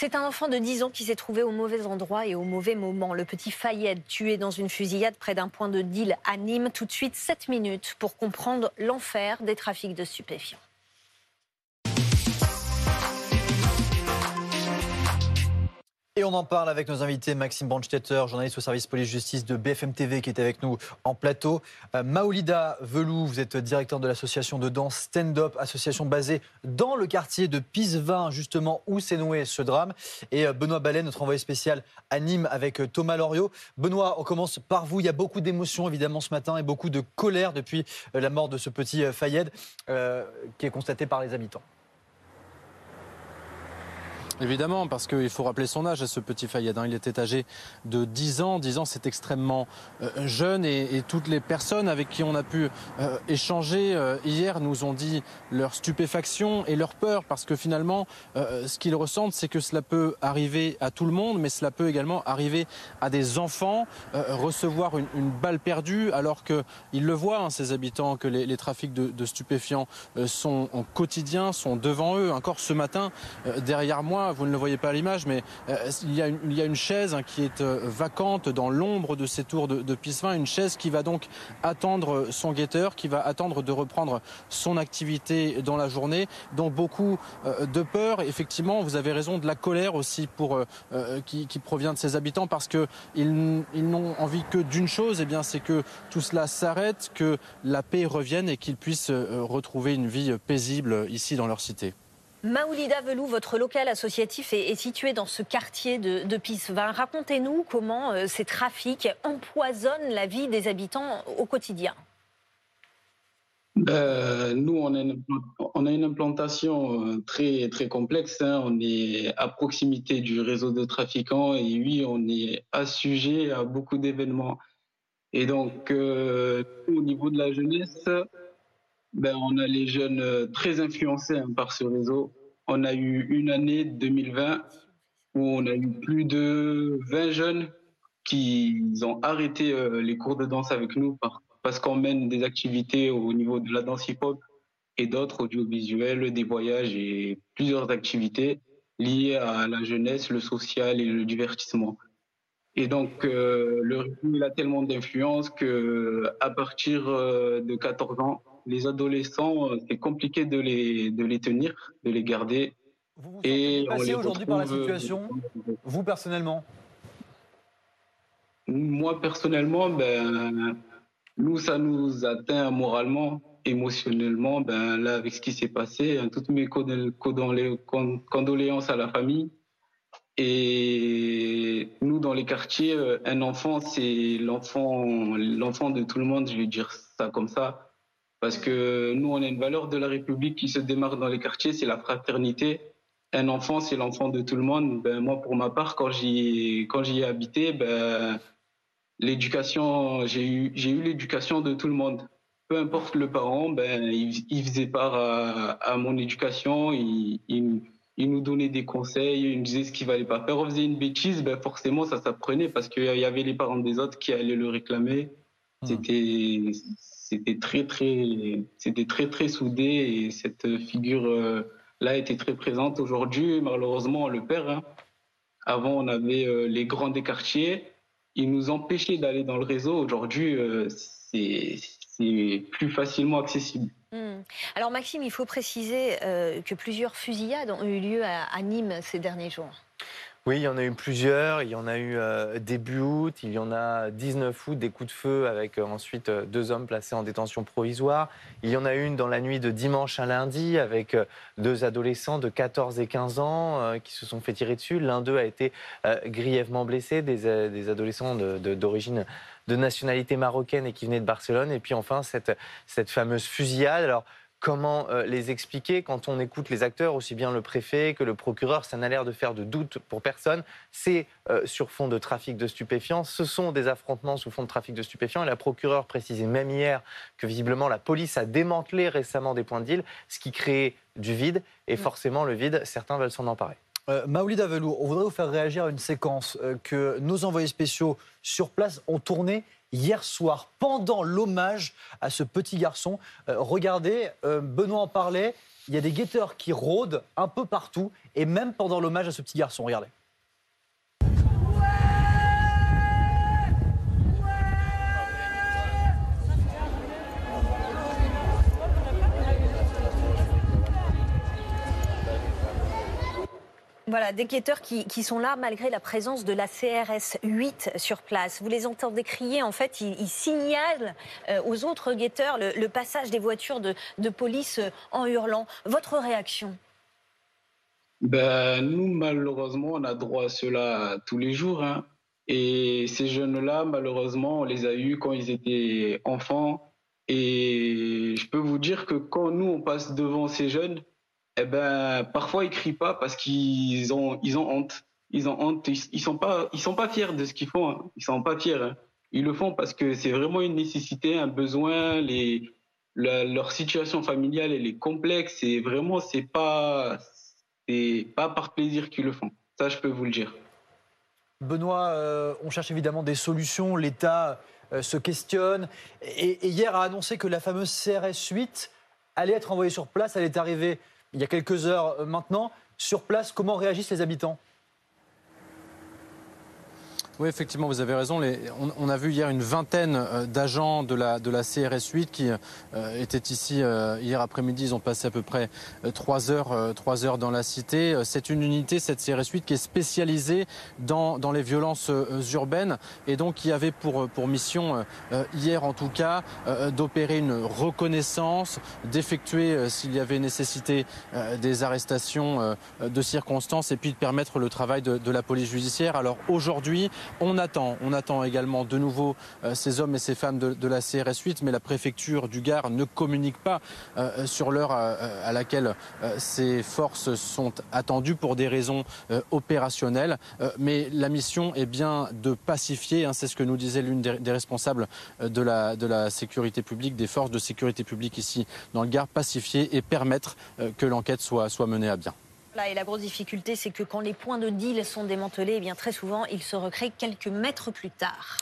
C'est un enfant de 10 ans qui s'est trouvé au mauvais endroit et au mauvais moment. Le petit Fayed, tué dans une fusillade près d'un point de deal à Nîmes. Tout de suite, 7 minutes pour comprendre l'enfer des trafics de stupéfiants. On en parle avec nos invités, Maxime Brandstetter, journaliste au service police-justice de BFM TV, qui est avec nous en plateau. Euh, Maoulida Velou, vous êtes directeur de l'association de danse Stand Up, association basée dans le quartier de Pisevin, justement, où s'est noué ce drame. Et euh, Benoît Ballet, notre envoyé spécial à Nîmes avec euh, Thomas Loriot. Benoît, on commence par vous. Il y a beaucoup d'émotions, évidemment, ce matin et beaucoup de colère depuis la mort de ce petit Fayed, qui est constaté par les habitants. Évidemment, parce qu'il faut rappeler son âge à ce petit Fayed. Hein. Il était âgé de 10 ans. 10 ans, c'est extrêmement euh, jeune et, toutes les personnes avec qui on a pu euh, échanger euh, hier nous ont dit leur stupéfaction et leur peur parce que finalement, ce qu'ils ressentent, c'est que cela peut arriver à tout le monde, mais cela peut également arriver à des enfants, recevoir une, balle perdue alors qu'ils le voient, hein, ces habitants, que les, trafics de, de stupéfiants sont en quotidien, sont devant eux. Encore ce matin, derrière moi, vous ne le voyez pas à l'image, mais euh, il, y a une, chaise hein, qui est euh, vacante dans l'ombre de ces tours de, Pissevin, une chaise qui va donc attendre son guetteur, qui va attendre de reprendre son activité dans la journée. Donc beaucoup euh, de peur, effectivement, vous avez raison, de la colère aussi qui, provient de ces habitants parce qu'ils ils, n'ont envie que d'une chose, eh c'est que tout cela s'arrête, que la paix revienne et qu'ils puissent retrouver une vie paisible ici dans leur cité. Maoulida Velou, votre local associatif est, situé dans ce quartier de, de. Racontez-nous comment euh, ces trafics empoisonnent la vie des habitants au quotidien. Ben, nous, on a, une, implantation euh, très, très complexe. Hein. On est à proximité du réseau de trafiquants et oui, on est assujet à beaucoup d'événements. Et donc, euh, au niveau de la jeunesse, ben, on a les jeunes euh, très influencés hein, par ce réseau. On a eu une année 2020 où on a eu plus de 20 jeunes qui ont arrêté euh, les cours de danse avec nous parce qu'on mène des activités au niveau de la danse hip-hop et d'autres audiovisuels, des voyages et plusieurs activités liées à la jeunesse, le social et le divertissement. Et donc, euh, le rythme a tellement d'influence que à partir de 14 ans, les adolescents, euh, c'est compliqué de les, de les tenir, de les garder. Vous vous et passé aujourd'hui par la euh, situation, vous personnellement? Moi personnellement, ben, nous, ça nous atteint moralement, émotionnellement. Ben, là, avec ce qui s'est passé, hein, toutes mes condoléances à la famille. Et nous, dans les quartiers, euh, un enfant, c'est l'enfant, l'enfant de tout le monde, je vais dire ça comme ça. Parce que nous, on a une valeur de la République qui se démarre dans les quartiers, c'est la fraternité. Un enfant, c'est l'enfant de tout le monde. Ben, moi, pour ma part, quand j'y, quand j'y ai habité, ben, l'éducation, j'ai eu, j'ai eu l'éducation de tout le monde. Peu importe le parent, ben, il, faisait part à, mon éducation, il, il, nous donnait des conseils, il nous disait ce qu'il fallait pas faire. On faisait une bêtise, ben, forcément, ça s'apprenait parce qu'il y avait les parents des autres qui allaient le réclamer. Mmh. C'était, c'était très très c'était très très soudé et cette figure euh, là était très présente aujourd'hui malheureusement on le perd hein. avant on avait euh, les grands des quartiers ils nous empêchaient d'aller dans le réseau aujourd'hui euh, c'est plus facilement accessible hmm. Alors Maxime, il faut préciser que plusieurs fusillades ont eu lieu à Nîmes ces derniers jours. Oui, il y en a eu plusieurs. Il y en a eu euh, début août, il y en a 19 août, des coups de feu avec euh, ensuite euh, deux hommes placés en détention provisoire. Il y en a une dans la nuit de dimanche à lundi avec deux adolescents de 14 et 15 ans qui se sont fait tirer dessus. L'un d'eux a été grièvement blessé, des, adolescents d'origine de, nationalité marocaine et qui venaient de Barcelone. Et puis enfin, cette, cette fameuse fusillade. Alors, Comment euh, les expliquer quand on écoute les acteurs, aussi bien le préfet que le procureur? Ça n'a l'air de faire de doute pour personne. C'est euh, sur fond de trafic de stupéfiants. Ce sont des affrontements sous fond de trafic de stupéfiants. Et la procureure précisait même hier que visiblement la police a démantelé récemment des points de deal, ce qui crée du vide. Et mm. forcément, le vide, certains veulent s'en emparer. Euh, Maoulida Velou, on voudrait vous faire réagir à une séquence euh, que nos envoyés spéciaux sur place ont tournée hier soir pendant l'hommage à ce petit garçon. Euh, regardez, euh, Benoît en parlait, il y a des guetteurs qui rôdent un peu partout et même pendant l'hommage à ce petit garçon. Regardez. Voilà, des guetteurs qui, sont là malgré la présence de la CRS 8 sur place. Vous les entendez crier, en fait, ils, signalent euh, aux autres guetteurs le, passage des voitures de, de police euh, en hurlant. Votre réaction? Ben, nous, malheureusement, on a droit à cela tous les jours. hein. Et ces jeunes-là, malheureusement, on les a eus quand ils étaient enfants. Et je peux vous dire que quand nous, on passe devant ces jeunes, eh ben, parfois, ils crient pas parce qu'ils ont, ils ont honte. Ils ont honte. Ils, sont pas, ils sont pas fiers de ce qu'ils font. hein. Ils sont pas fiers. hein. Ils le font parce que c'est vraiment une nécessité, un besoin. Les, leur situation familiale, est complexe. Et vraiment, c'est pas, c'est pas par plaisir qu'ils le font. Ça, je peux vous le dire. Benoît, euh, on cherche évidemment des solutions. L'État euh, se questionne. Et hier a annoncé que la fameuse CRS 8 allait être envoyée sur place. Elle est arrivée il y a quelques heures euh, maintenant. Sur place, comment réagissent les habitants? Oui, effectivement, vous avez raison. On, a vu hier une vingtaine euh, d'agents de la, de la CRS 8 qui euh, étaient ici euh, hier après-midi. Ils ont passé à peu près trois heures, euh, heures dans la cité. C'est une unité, cette CRS 8, qui est spécialisée dans, dans les violences urbaines et donc qui avait pour, pour mission, hier en tout cas, d'opérer une reconnaissance, d'effectuer, s'il y avait nécessité, des arrestations de circonstances et puis de permettre le travail de, de la police judiciaire. Alors aujourd'hui, on attend, on attend également de nouveau euh, ces hommes et ces femmes de, la CRS 8, mais la préfecture du Gard ne communique pas euh, sur l'heure à, à laquelle euh, ces forces sont attendues pour des raisons euh, opérationnelles. Euh, mais la mission est bien de pacifier, hein, c'est ce que nous disait l'une des, responsables euh, de la, sécurité publique, des forces de sécurité publique ici dans le Gard, pacifier et permettre euh, que l'enquête soit menée à bien. Et la grosse difficulté, c'est que quand les points de deal sont démantelés, eh bien très souvent, ils se recréent quelques mètres plus tard.